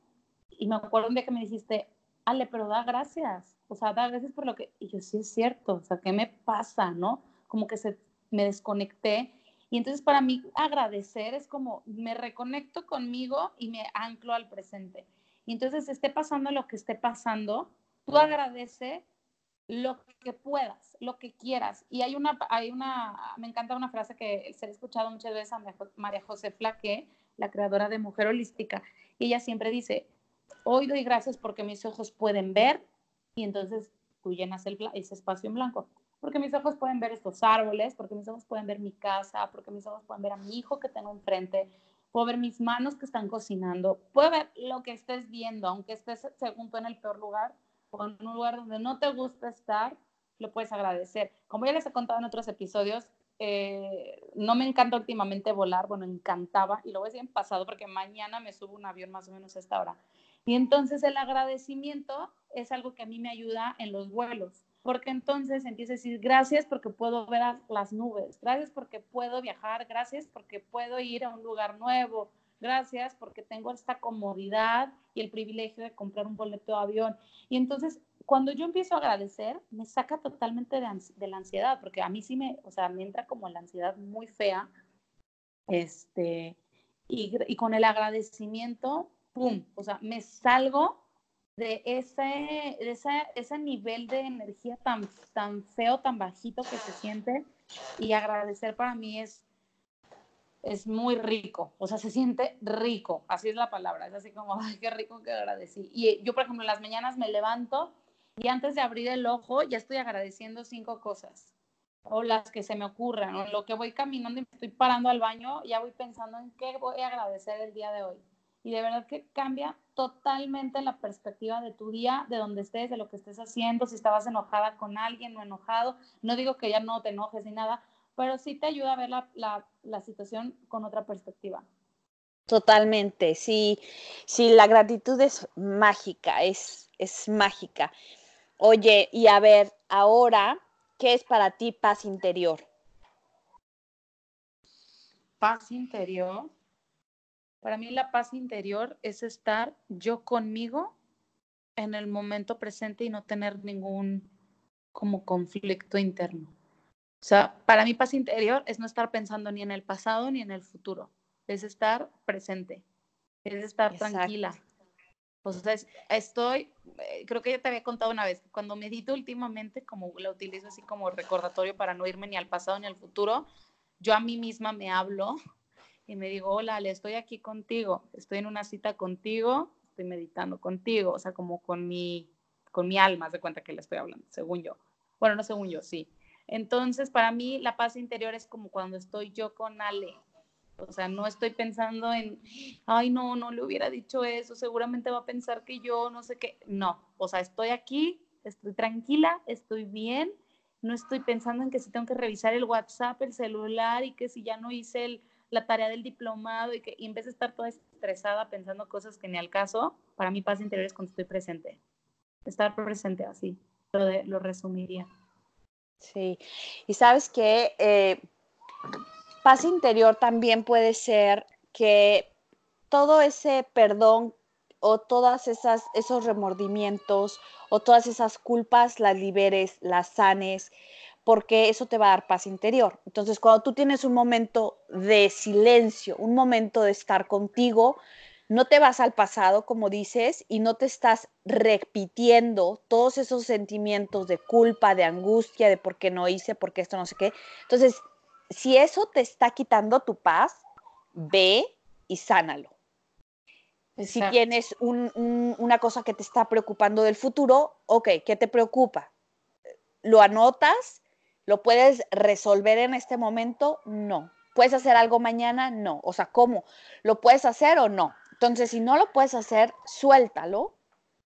y me acuerdo un día que me dijiste, Ale, pero da gracias, o sea, da gracias por lo que, y yo sí es cierto, o sea, ¿qué me pasa, no? Como que se, me desconecté y entonces para mí agradecer es como me reconecto conmigo y me anclo al presente. Y entonces esté pasando lo que esté pasando, tú agradece lo que puedas, lo que quieras. Y hay una, hay una, me encanta una frase que se ha escuchado muchas veces a María José Flaque, la creadora de Mujer Holística, y ella siempre dice, hoy doy gracias porque mis ojos pueden ver, y entonces tú llenas el, ese espacio en blanco. Porque mis ojos pueden ver estos árboles, porque mis ojos pueden ver mi casa, porque mis ojos pueden ver a mi hijo que tengo enfrente, puedo ver mis manos que están cocinando, puedo ver lo que estés viendo, aunque estés según tú en el peor lugar o en un lugar donde no te gusta estar, lo puedes agradecer. Como ya les he contado en otros episodios, eh, no me encanta últimamente volar, bueno, encantaba, y lo voy a decir en pasado porque mañana me subo un avión más o menos a esta hora. Y entonces el agradecimiento es algo que a mí me ayuda en los vuelos porque entonces empieza a decir gracias porque puedo ver las nubes, gracias porque puedo viajar, gracias porque puedo ir a un lugar nuevo, gracias porque tengo esta comodidad y el privilegio de comprar un boleto de avión. Y entonces, cuando yo empiezo a agradecer, me saca totalmente de, la ansiedad, porque a mí sí me, o sea, me entra como la ansiedad muy fea, este, y, y con el agradecimiento, ¡pum! O sea, me salgo de ese, ese, ese nivel de energía tan, tan feo, tan bajito que se siente. Y agradecer para mí es, es muy rico, o sea, se siente rico, así es la palabra, es así como, ay, qué rico que agradecí. Y yo, por ejemplo, en las mañanas me levanto y antes de abrir el ojo ya estoy agradeciendo cinco cosas, o las que se me ocurran, o lo que voy caminando y me estoy parando al baño, ya voy pensando en qué voy a agradecer el día de hoy y de verdad que cambia totalmente la perspectiva de tu día, de donde estés, de lo que estés haciendo, si estabas enojada con alguien o enojado. No digo que ya no te enojes ni nada, pero sí te ayuda a ver la, situación con otra perspectiva. Totalmente, sí, sí, la gratitud es mágica, es, es mágica. Oye, y a ver, ahora, ¿qué es para ti paz interior? Paz interior para mí la paz interior es estar yo conmigo en el momento presente y no tener ningún como conflicto interno. O sea, para mí paz interior es no estar pensando ni en el pasado ni en el futuro, es estar presente, es estar tranquila. O sea, estoy, eh, creo que ya te había contado una vez, cuando medito últimamente, como la utilizo así como recordatorio para no irme ni al pasado ni al futuro, yo a mí misma me hablo y me digo, hola, le estoy aquí contigo, estoy en una cita contigo, estoy meditando contigo, o sea, como con mi, con mi alma, de cuenta que le estoy hablando, según yo. Bueno, no según yo, sí. Entonces, para mí, la paz interior es como cuando estoy yo con Ale. O sea, no estoy pensando en, ay, no, no le hubiera dicho eso, seguramente va a pensar que yo no sé qué. No, o sea, estoy aquí, estoy tranquila, estoy bien, no estoy pensando en que si tengo que revisar el WhatsApp, el celular y que si ya no hice el, la tarea del diplomado y que en vez de estar toda estresada pensando cosas que ni al caso, para mí paz interior es cuando estoy presente. Estar presente así, lo, resumiría. Sí, y sabes que eh, paz interior también puede ser que todo ese perdón o todas esas esos remordimientos o todas esas culpas las liberes, las sanes, porque eso te va a dar paz interior. Entonces, cuando tú tienes un momento de silencio, un momento de estar contigo, no te vas al pasado, como dices, y no te estás repitiendo todos esos sentimientos de culpa, de angustia, de por qué no hice, por qué esto no sé qué. Entonces, si eso te está quitando tu paz, ve y sánalo. Si tienes una cosa que te está preocupando del futuro, ok, ¿qué te preocupa? ¿Lo anotas ¿Lo puedes resolver en este momento? No. ¿Puedes hacer algo mañana? No. O sea, ¿cómo? ¿Lo puedes hacer o no? Entonces, si no lo puedes hacer, suéltalo.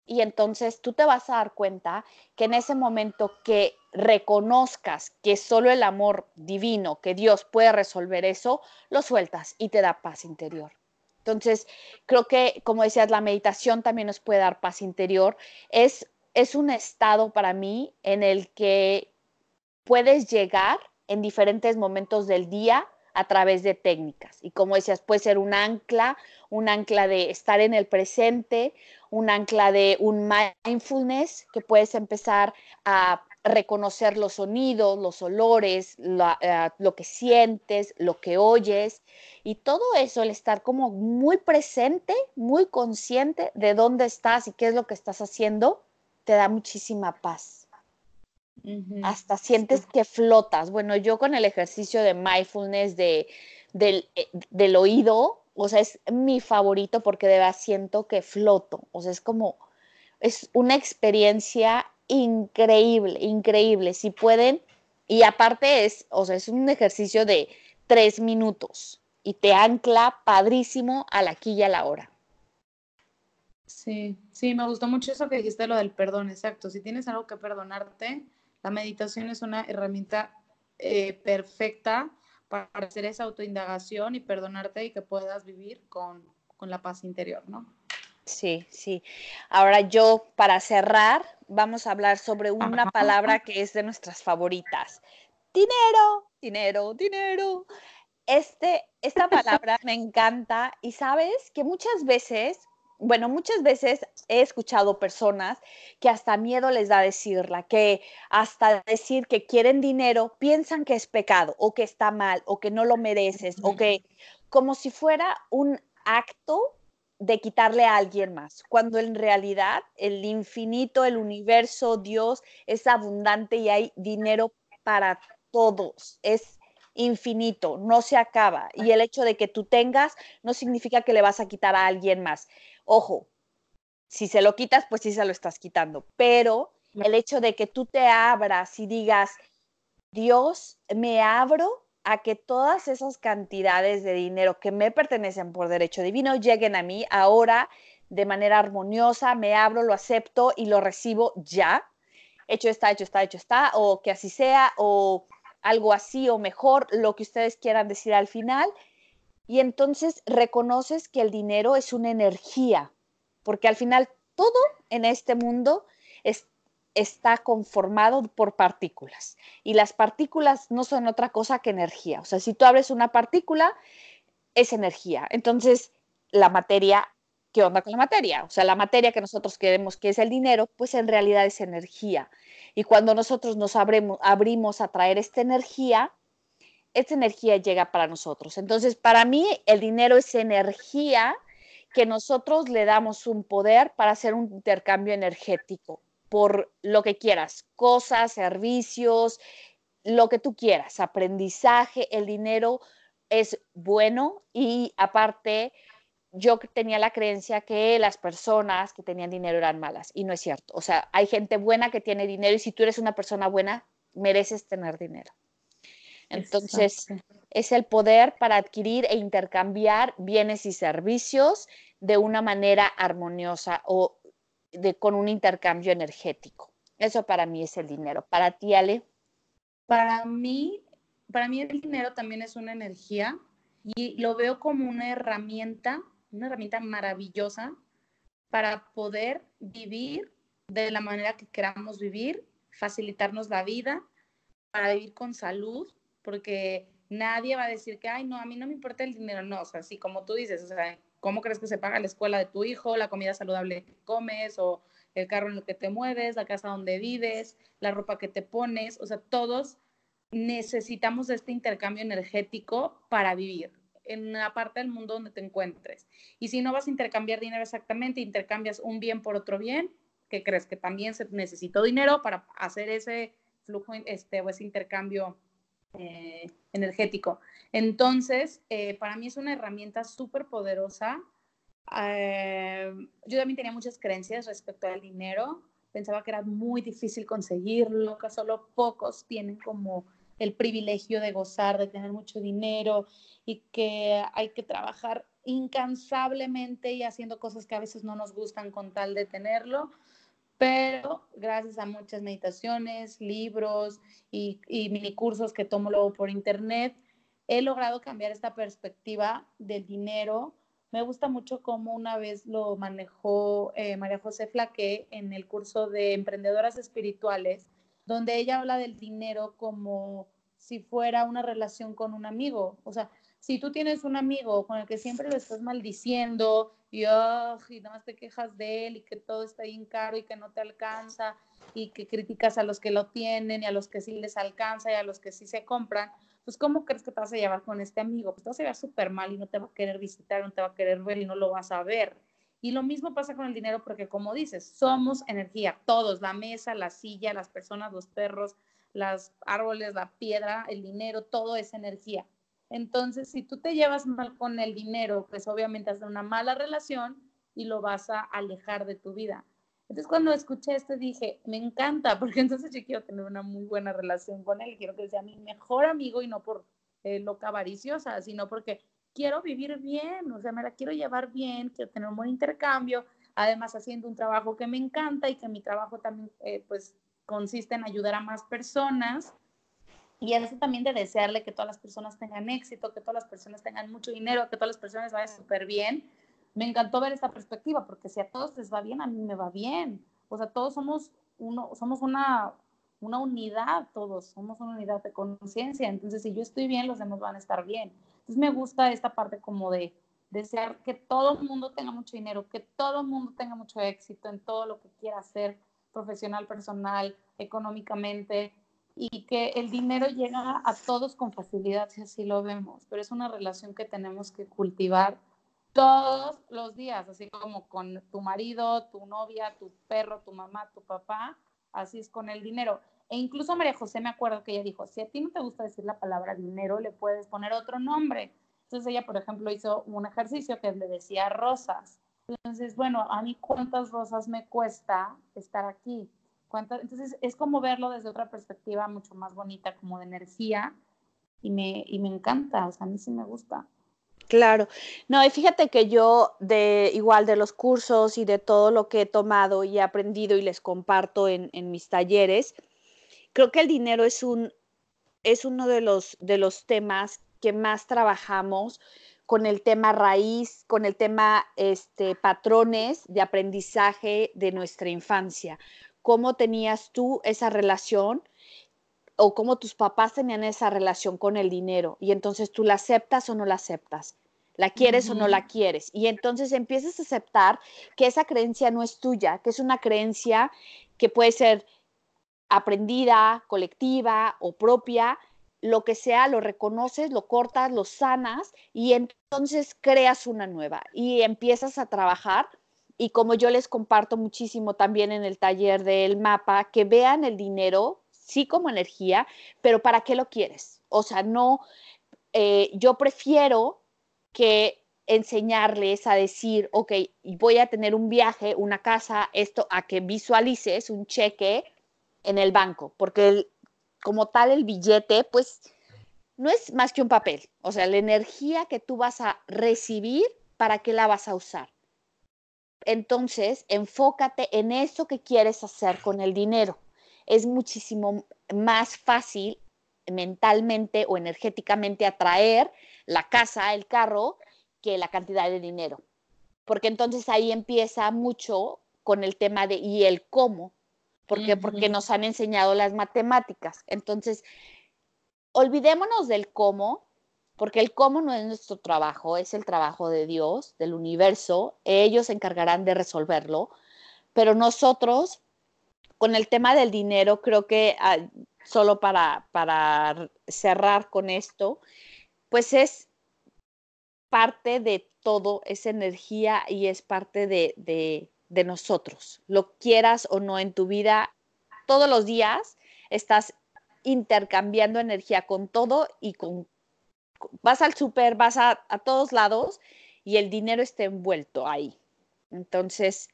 Y entonces tú te vas a dar cuenta que en ese momento que reconozcas que solo el amor divino, que Dios puede resolver eso, lo sueltas y te da paz interior. Entonces, creo que, como decías, la meditación también nos puede dar paz interior. Es, es un estado para mí en el que puedes llegar en diferentes momentos del día a través de técnicas. Y como decías, puede ser un ancla, un ancla de estar en el presente, un ancla de un mindfulness, que puedes empezar a reconocer los sonidos, los olores, eh, lo que sientes, lo que oyes. Y todo eso, el estar como muy presente, muy consciente de dónde estás y qué es lo que estás haciendo, te da muchísima paz. Hasta sientes que flotas. Bueno, yo con el ejercicio de mindfulness de, del, eh, del, oído, o sea, es mi favorito porque de verdad siento que floto. O sea, es como, es una experiencia increíble, increíble. Si pueden, y aparte es, o sea, es un ejercicio de tres minutos y te ancla padrísimo a la aquí y a la hora. Sí, sí, me gustó mucho eso que dijiste, lo del perdón, exacto. Si tienes algo que perdonarte, la meditación es una herramienta eh, perfecta para hacer esa autoindagación y perdonarte y que puedas vivir con, la paz interior, ¿no? Sí, sí. Ahora yo, para cerrar, vamos a hablar sobre una palabra que es de nuestras favoritas. Dinero, dinero, dinero. Este, esta palabra me encanta y sabes que muchas veces bueno, muchas veces he escuchado personas que hasta miedo les da decirla, que hasta decir que quieren dinero piensan que es pecado o que está mal o que no lo mereces o que como si fuera un acto de quitarle a alguien más, cuando en realidad el infinito, el universo, Dios es abundante y hay dinero para todos. Es infinito, no se acaba. Y el hecho de que tú tengas no significa que le vas a quitar a alguien más. Ojo, si se lo quitas, pues sí se lo estás quitando, pero el hecho de que tú te abras y digas, Dios, me abro a que todas esas cantidades de dinero que me pertenecen por derecho divino lleguen a mí ahora de manera armoniosa, me abro, lo acepto y lo recibo ya. Hecho está, hecho está, hecho está, o que así sea, o algo así, o mejor, lo que ustedes quieran decir al final. Y entonces reconoces que el dinero es una energía, porque al final todo en este mundo está conformado por partículas. Y las partículas no son otra cosa que energía. O sea, si tú abres una partícula, es energía. Entonces, la materia ¿qué onda con la materia? O sea, la materia que nosotros queremos que es el dinero, pues en realidad es energía. Y cuando nosotros nos abrimos a traer esta energía, esta energía llega para nosotros. Entonces, para mí, el dinero es energía que nosotros le damos un poder para hacer un intercambio energético por lo que quieras, cosas, servicios, lo que tú quieras, aprendizaje, el dinero es bueno y aparte yo tenía la creencia que las personas que tenían dinero eran malas y no es cierto. O sea, hay gente buena que tiene dinero y si tú eres una persona buena, mereces tener dinero. Entonces, es el poder para adquirir e intercambiar bienes y servicios de una manera armoniosa o de, con un intercambio energético. Eso para mí es el dinero. Para ti, Ale. Para mí, para mí el dinero también es una energía y lo veo como una herramienta, una herramienta maravillosa para poder vivir de la manera que queramos vivir, facilitarnos la vida, para vivir con salud, porque nadie va a decir que, ay, no, a mí no me importa el dinero, no, o sea, así como tú dices, o sea, ¿cómo crees que se paga la escuela de tu hijo, la comida saludable que comes o el carro en el que te mueves, la casa donde vives, la ropa que te pones, o sea, todos necesitamos este intercambio energético para vivir en la parte del mundo donde te encuentres. Y si no vas a intercambiar dinero exactamente, intercambias un bien por otro bien, que crees que también se necesitó dinero para hacer ese flujo este, o ese intercambio eh, energético. Entonces, eh, para mí es una herramienta súper poderosa. Eh, yo también tenía muchas creencias respecto al dinero. Pensaba que era muy difícil conseguirlo, que solo pocos tienen como el privilegio de gozar, de tener mucho dinero y que hay que trabajar incansablemente y haciendo cosas que a veces no nos gustan con tal de tenerlo pero gracias a muchas meditaciones, libros y, mini cursos que tomo luego por internet, he logrado cambiar esta perspectiva del dinero. Me gusta mucho cómo una vez lo manejó eh, María José Flaque en el curso de Emprendedoras Espirituales, donde ella habla del dinero como si fuera una relación con un amigo. O sea, si tú tienes un amigo con el que siempre lo estás maldiciendo y, nada más te quejas de él y que todo está bien caro y que no te alcanza y que criticas a los que lo tienen y a los que sí les alcanza y a los que sí se compran, pues ¿cómo crees que te vas a llevar con este amigo? Pues te vas a llevar súper mal y no te va a querer visitar, no te va a querer ver y no lo vas a ver. Y lo mismo pasa con el dinero porque como dices, somos energía, todos, la mesa, la silla, las personas, los perros, los árboles, la piedra, el dinero, todo es energía. Entonces, si tú te llevas mal con el dinero, pues obviamente has una mala relación y lo vas a alejar de tu vida. Entonces, cuando escuché esto dije, me encanta, porque entonces yo quiero tener una muy buena relación con él, quiero que sea mi mejor amigo y no por eh, loca avariciosa, sino porque quiero vivir bien, o sea, me la quiero llevar bien, quiero tener un buen intercambio, además haciendo un trabajo que me encanta y que mi trabajo también, eh, pues, consiste en ayudar a más personas y eso también de desearle que todas las personas tengan éxito, que todas las personas tengan mucho dinero, que todas las personas vayan súper bien. Me encantó ver esta perspectiva, porque si a todos les va bien, a mí me va bien. O sea, todos somos, uno, somos una, una unidad, todos somos una unidad de conciencia. Entonces, si yo estoy bien, los demás van a estar bien. Entonces, me gusta esta parte como de desear que todo el mundo tenga mucho dinero, que todo el mundo tenga mucho éxito en todo lo que quiera hacer, profesional, personal, económicamente, y que el dinero llega a todos con facilidad, si así lo vemos, pero es una relación que tenemos que cultivar todos los días, así como con tu marido, tu novia, tu perro, tu mamá, tu papá, así es con el dinero. E incluso María José me acuerdo que ella dijo, si a ti no te gusta decir la palabra dinero, le puedes poner otro nombre. Entonces ella, por ejemplo, hizo un ejercicio que le decía rosas. Entonces, bueno, a mí cuántas rosas me cuesta estar aquí entonces es como verlo desde otra perspectiva mucho más bonita, como de energía, y me, y me encanta, o sea, a mí sí me gusta. Claro, no, y fíjate que yo de igual de los cursos y de todo lo que he tomado y he aprendido y les comparto en, en mis talleres, creo que el dinero es un es uno de los de los temas que más trabajamos con el tema raíz, con el tema este, patrones de aprendizaje de nuestra infancia cómo tenías tú esa relación o cómo tus papás tenían esa relación con el dinero y entonces tú la aceptas o no la aceptas. ¿La quieres o no la quieres? Y entonces empiezas a aceptar que esa creencia no es tuya, que es una creencia que puede ser aprendida, colectiva o propia, lo que sea, lo reconoces, lo cortas, lo sanas y entonces creas una nueva y empiezas a trabajar. Y como yo les comparto muchísimo también en el taller del mapa, que vean el dinero, sí como energía, pero ¿para qué lo quieres? O sea, no, eh, yo prefiero que enseñarles a decir, ok, voy a tener un viaje, una casa, esto, a que visualices un cheque en el banco, porque como tal el billete, pues no es más que un papel, o sea, la energía que tú vas a recibir, ¿para qué la vas a usar? Entonces, enfócate en eso que quieres hacer con el dinero. Es muchísimo más fácil mentalmente o energéticamente atraer la casa, el carro, que la cantidad de dinero. Porque entonces ahí empieza mucho con el tema de y el cómo, porque, porque nos han enseñado las matemáticas. Entonces, olvidémonos del cómo, porque el cómo no es nuestro trabajo, es el trabajo de Dios, del universo, ellos se encargarán de resolverlo, pero nosotros, con el tema del dinero, creo que ah, solo para, para cerrar con esto, pues es parte de todo, es energía y es parte de, de, de nosotros. Lo quieras o no en tu vida, todos los días estás intercambiando energía con todo y con vas al súper, vas a, a, todos lados y el dinero está envuelto ahí. Entonces,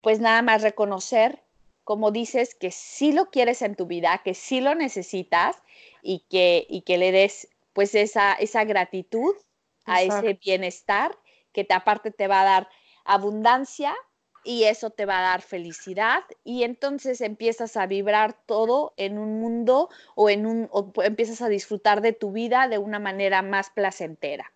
pues nada más reconocer, como dices, que sí lo quieres en tu vida, que sí lo necesitas y que, y que le des pues esa, esa gratitud a ese bienestar que te, aparte te va a dar abundancia y eso te va a dar felicidad y entonces empiezas a vibrar todo en un mundo o en un o empiezas a disfrutar de tu vida de una manera más placentera.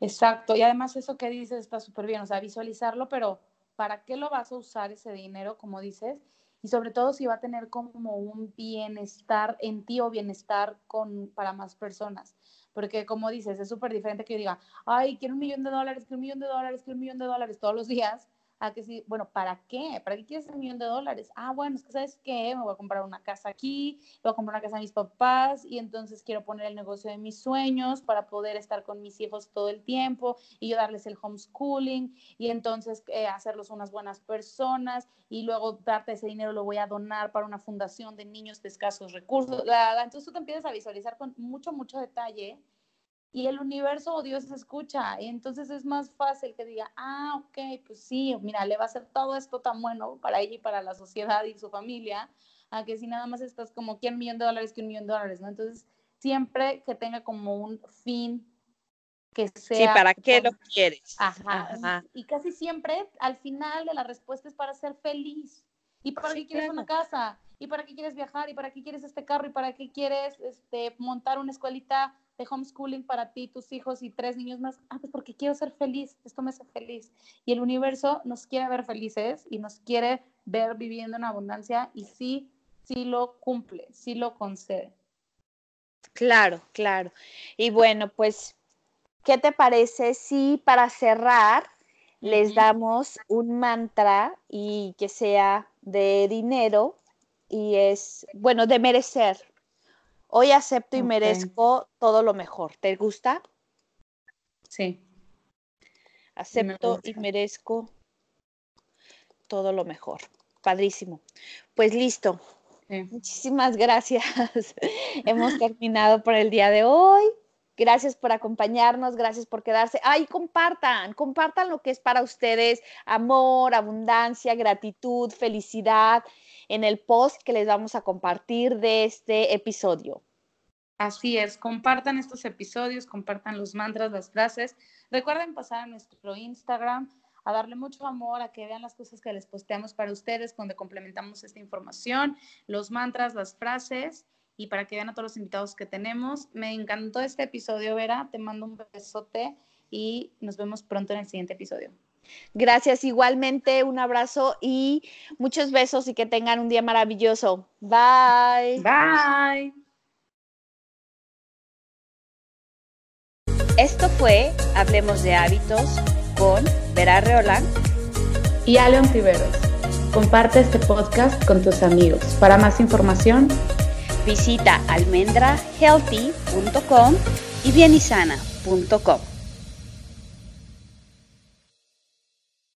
Exacto, y además eso que dices está súper bien, o sea, visualizarlo, pero ¿para qué lo vas a usar ese dinero, como dices? Y sobre todo si va a tener como un bienestar en ti o bienestar con, para más personas. Porque como dices, es súper diferente que yo diga, ay, quiero un millón de dólares, quiero un millón de dólares, quiero un millón de dólares todos los días, a que sí, bueno, ¿para qué? ¿Para qué quieres un millón de dólares? Ah, bueno, es que sabes qué, me voy a comprar una casa aquí, voy a comprar una casa a mis papás y entonces quiero poner el negocio de mis sueños para poder estar con mis hijos todo el tiempo y yo darles el homeschooling y entonces eh, hacerlos unas buenas personas y luego darte ese dinero lo voy a donar para una fundación de niños de escasos recursos. Entonces tú te empiezas a visualizar con mucho, mucho detalle y el universo o Dios escucha. Y entonces es más fácil que diga, ah, ok, pues sí, mira, le va a hacer todo esto tan bueno para ella y para la sociedad y su familia, a que si nada más estás como, ¿quién un millón de dólares, que un millón de dólares? ¿no? Entonces, siempre que tenga como un fin que sea... Sí, ¿para qué lo quieres? Ajá. Y casi siempre al final de la respuesta es para ser feliz. ¿Y para qué quieres una casa? ¿Y para qué quieres viajar? ¿Y para qué quieres este carro? ¿Y para qué quieres este, montar una escuelita de homeschooling para ti, tus hijos y tres niños más. Ah, pues porque quiero ser feliz, esto me hace feliz. Y el universo nos quiere ver felices y nos quiere ver viviendo en abundancia y sí, sí lo cumple, sí lo concede. Claro, claro. Y bueno, pues, ¿qué te parece si para cerrar les damos un mantra y que sea de dinero y es, bueno, de merecer, Hoy acepto y merezco todo lo mejor. ¿Te gusta? Sí. Acepto y merezco todo lo mejor. Padrísimo. Pues listo. Muchísimas gracias. Hemos terminado por el día de hoy. Gracias por acompañarnos, gracias por quedarse. Ay, compartan, compartan lo que es para ustedes amor, abundancia, gratitud, felicidad en el post que les vamos a compartir de este episodio. Así es, compartan estos episodios, compartan los mantras, las frases. Recuerden pasar a nuestro Instagram a darle mucho amor, a que vean las cosas que les posteamos para ustedes, donde complementamos esta información, los mantras, las frases y para que vean a todos los invitados que tenemos. Me encantó este episodio, Vera. Te mando un besote y nos vemos pronto en el siguiente episodio. Gracias igualmente, un abrazo y muchos besos y que tengan un día maravilloso. Bye. Bye. Esto fue Hablemos de Hábitos con Vera Reolán y Aleon Tiveros. Comparte este podcast con tus amigos. Para más información, visita almendrahealthy.com y bienisana.com.